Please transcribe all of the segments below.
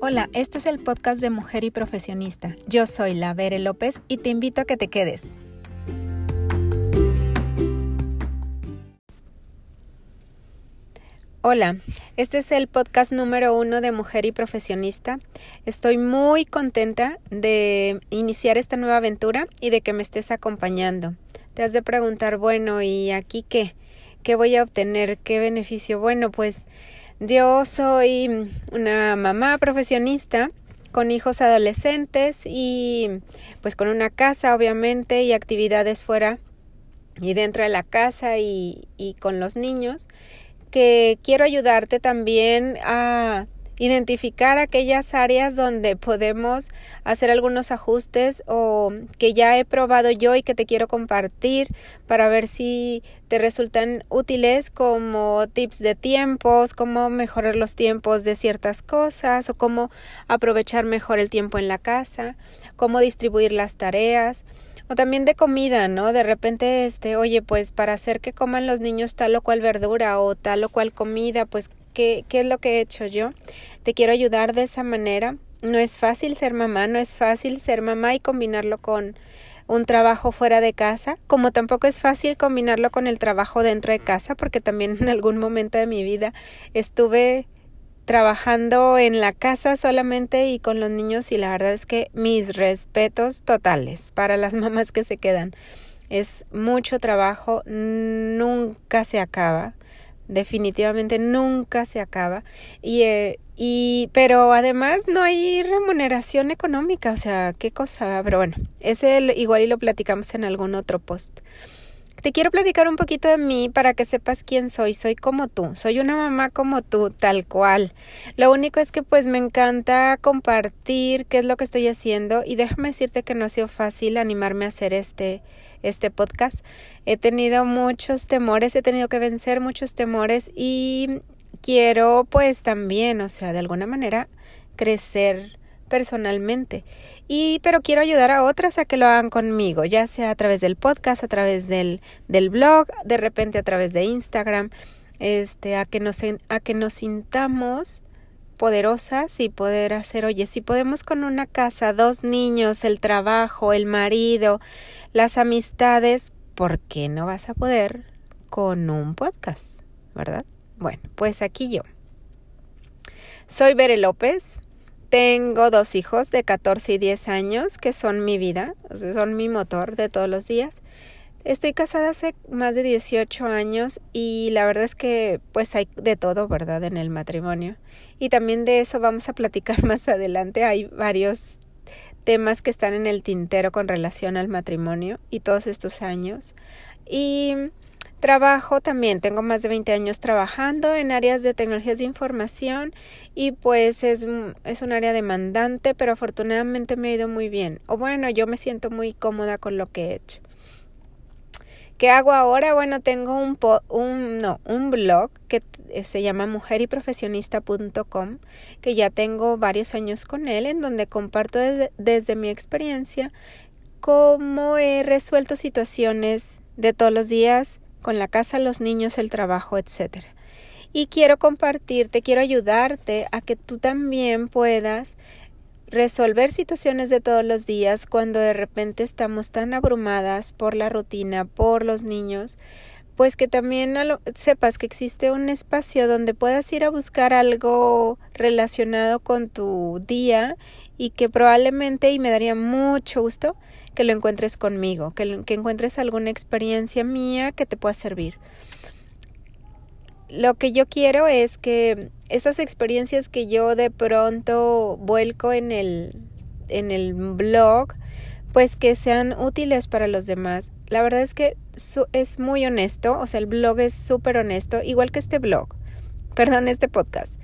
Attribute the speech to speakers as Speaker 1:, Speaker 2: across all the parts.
Speaker 1: Hola, este es el podcast de Mujer y Profesionista. Yo soy la Bere López y te invito a que te quedes. Hola, este es el podcast número uno de Mujer y Profesionista. Estoy muy contenta de iniciar esta nueva aventura y de que me estés acompañando. Te has de preguntar, bueno, ¿y aquí qué? ¿Qué voy a obtener? ¿Qué beneficio? Bueno, pues yo soy una mamá profesionista con hijos adolescentes y pues con una casa obviamente y actividades fuera y dentro de la casa y, y con los niños que quiero ayudarte también a identificar aquellas áreas donde podemos hacer algunos ajustes o que ya he probado yo y que te quiero compartir para ver si te resultan útiles como tips de tiempos, cómo mejorar los tiempos de ciertas cosas o cómo aprovechar mejor el tiempo en la casa, cómo distribuir las tareas o también de comida, ¿no? De repente, este, oye, pues para hacer que coman los niños tal o cual verdura o tal o cual comida, pues ¿Qué, es lo que he hecho yo? Te quiero ayudar de esa manera. No es fácil ser mamá, no es fácil ser mamá y combinarlo con un trabajo fuera de casa, como tampoco es fácil combinarlo con el trabajo dentro de casa, porque también en algún momento de mi vida estuve trabajando en la casa solamente y con los niños y la verdad es que mis respetos totales para las mamás que se quedan. Es mucho trabajo, nunca se acaba definitivamente nunca se acaba. Y, eh, y pero además no hay remuneración económica o sea qué cosa pero bueno ese igual y lo platicamos en algún otro post te quiero platicar un poquito de mí para que sepas quién soy. Soy como tú, soy una mamá como tú, tal cual. Lo único es que pues me encanta compartir qué es lo que estoy haciendo y déjame decirte que no ha sido fácil animarme a hacer este este podcast. He tenido muchos temores, he tenido que vencer muchos temores y quiero pues también, o sea, de alguna manera crecer personalmente. Y pero quiero ayudar a otras a que lo hagan conmigo, ya sea a través del podcast, a través del, del blog, de repente a través de Instagram, este, a que nos a que nos sintamos poderosas y poder hacer, oye, si podemos con una casa, dos niños, el trabajo, el marido, las amistades, ¿por qué no vas a poder con un podcast? ¿Verdad? Bueno, pues aquí yo. Soy Bere López, tengo dos hijos de 14 y 10 años que son mi vida, son mi motor de todos los días. Estoy casada hace más de 18 años y la verdad es que pues hay de todo, ¿verdad? En el matrimonio. Y también de eso vamos a platicar más adelante. Hay varios temas que están en el tintero con relación al matrimonio y todos estos años. Y Trabajo también, tengo más de 20 años trabajando en áreas de tecnologías de información y pues es, es un área demandante, pero afortunadamente me ha ido muy bien. O bueno, yo me siento muy cómoda con lo que he hecho. ¿Qué hago ahora? Bueno, tengo un, un, no, un blog que se llama mujeryprofesionista.com, que ya tengo varios años con él, en donde comparto desde, desde mi experiencia cómo he resuelto situaciones de todos los días, con la casa, los niños, el trabajo, etc. Y quiero compartirte, quiero ayudarte a que tú también puedas resolver situaciones de todos los días cuando de repente estamos tan abrumadas por la rutina, por los niños, pues que también sepas que existe un espacio donde puedas ir a buscar algo relacionado con tu día y que probablemente, y me daría mucho gusto, que lo encuentres conmigo, que, que encuentres alguna experiencia mía que te pueda servir. Lo que yo quiero es que esas experiencias que yo de pronto vuelco en el, en el blog, pues que sean útiles para los demás. La verdad es que es muy honesto, o sea, el blog es súper honesto, igual que este blog, perdón, este podcast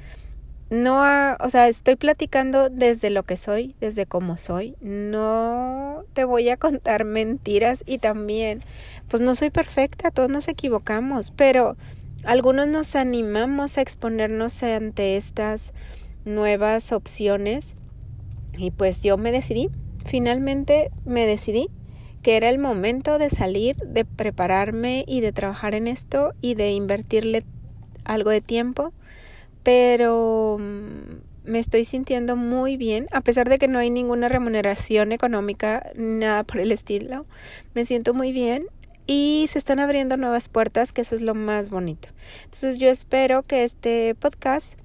Speaker 1: no, o sea, estoy platicando desde lo que soy, desde cómo soy. No te voy a contar mentiras y también, pues no soy perfecta, todos nos equivocamos, pero algunos nos animamos a exponernos ante estas nuevas opciones y pues yo me decidí, finalmente me decidí que era el momento de salir, de prepararme y de trabajar en esto y de invertirle algo de tiempo pero mm, me estoy sintiendo muy bien, a pesar de que no hay ninguna remuneración económica, nada por el estilo. Me siento muy bien y se están abriendo nuevas puertas, que eso es lo más bonito. Entonces yo espero que este podcast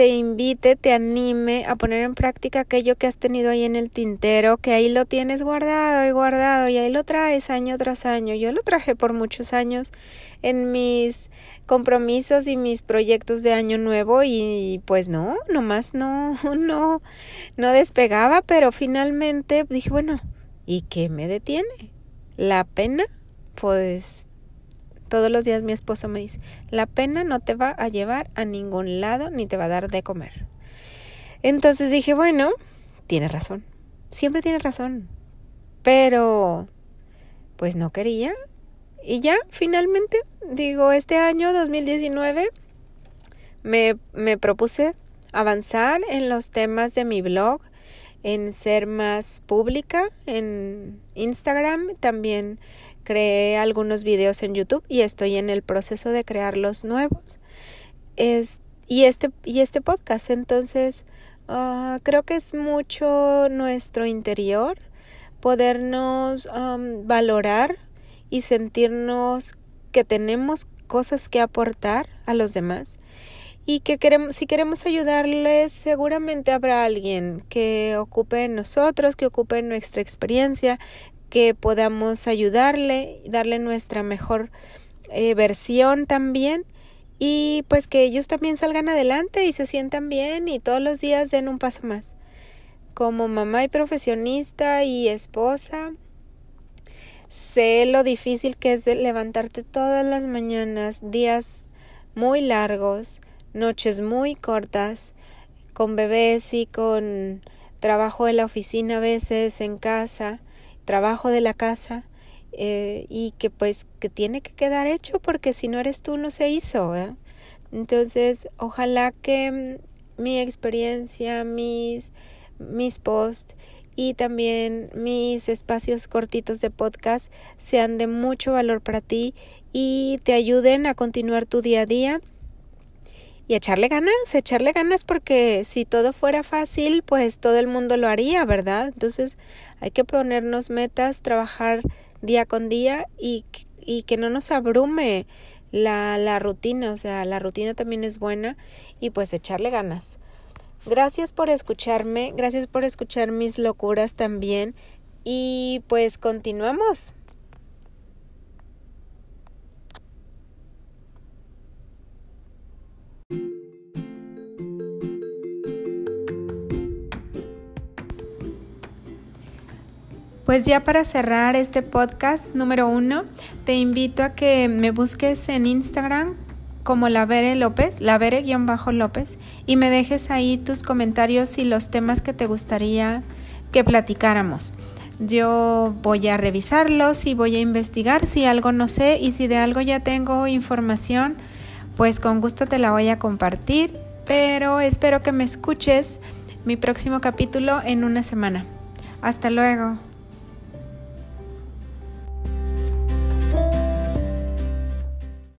Speaker 1: te invite, te anime a poner en práctica aquello que has tenido ahí en el tintero, que ahí lo tienes guardado y guardado y ahí lo traes año tras año. Yo lo traje por muchos años en mis compromisos y mis proyectos de año nuevo y pues no, nomás no, no, no despegaba, pero finalmente dije, bueno, ¿y qué me detiene? La pena, pues todos los días mi esposo me dice, la pena no te va a llevar a ningún lado ni te va a dar de comer. Entonces dije, bueno, tiene razón, siempre tiene razón, pero pues no quería. Y ya, finalmente, digo, este año 2019 me, me propuse avanzar en los temas de mi blog, en ser más pública en Instagram, también creé algunos videos en YouTube y estoy en el proceso de crear los nuevos. Es, y, este, y este podcast, entonces ah, creo que es mucho nuestro interior podernos valorar y sentirnos que tenemos cosas que aportar a los demás y que queremos, si queremos ayudarles, seguramente habrá alguien que ocupe en nosotros, que ocupe en nuestra experiencia, que podamos ayudarle, darle nuestra mejor eh, versión también y pues que ellos también salgan adelante y se sientan bien y todos los días den un paso más. Como mamá y profesionista y esposa, sé lo difícil que es levantarte todas las mañanas, días muy largos, noches muy cortas, con bebés y con trabajo en la oficina a veces, en casa, trabajo de la casa eh, y que pues que tiene que quedar hecho porque si no eres tú no se hizo. Entonces, ojalá que mm, mi experiencia, mis, mis posts y también mis espacios cortitos de podcast sean de mucho valor para ti y te ayuden a continuar tu día a día y echarle ganas, echarle ganas porque si todo fuera fácil, pues todo el mundo lo haría, ¿verdad? Entonces hay que ponernos metas, trabajar día con día y, y que no nos abrume la, la rutina, o sea, la rutina también es buena y pues echarle ganas. Gracias por escucharme, gracias por escuchar mis locuras también y pues continuamos. Pues ya para cerrar este podcast número uno, te invito a que me busques en Instagram como la Vere López, la Vere-López, y me dejes ahí tus comentarios y los temas que te gustaría que platicáramos. Yo voy a revisarlos y voy a investigar si algo no sé y si de algo ya tengo información, pues con gusto te la voy a compartir, pero espero que me escuches mi próximo capítulo en una semana. Hasta luego.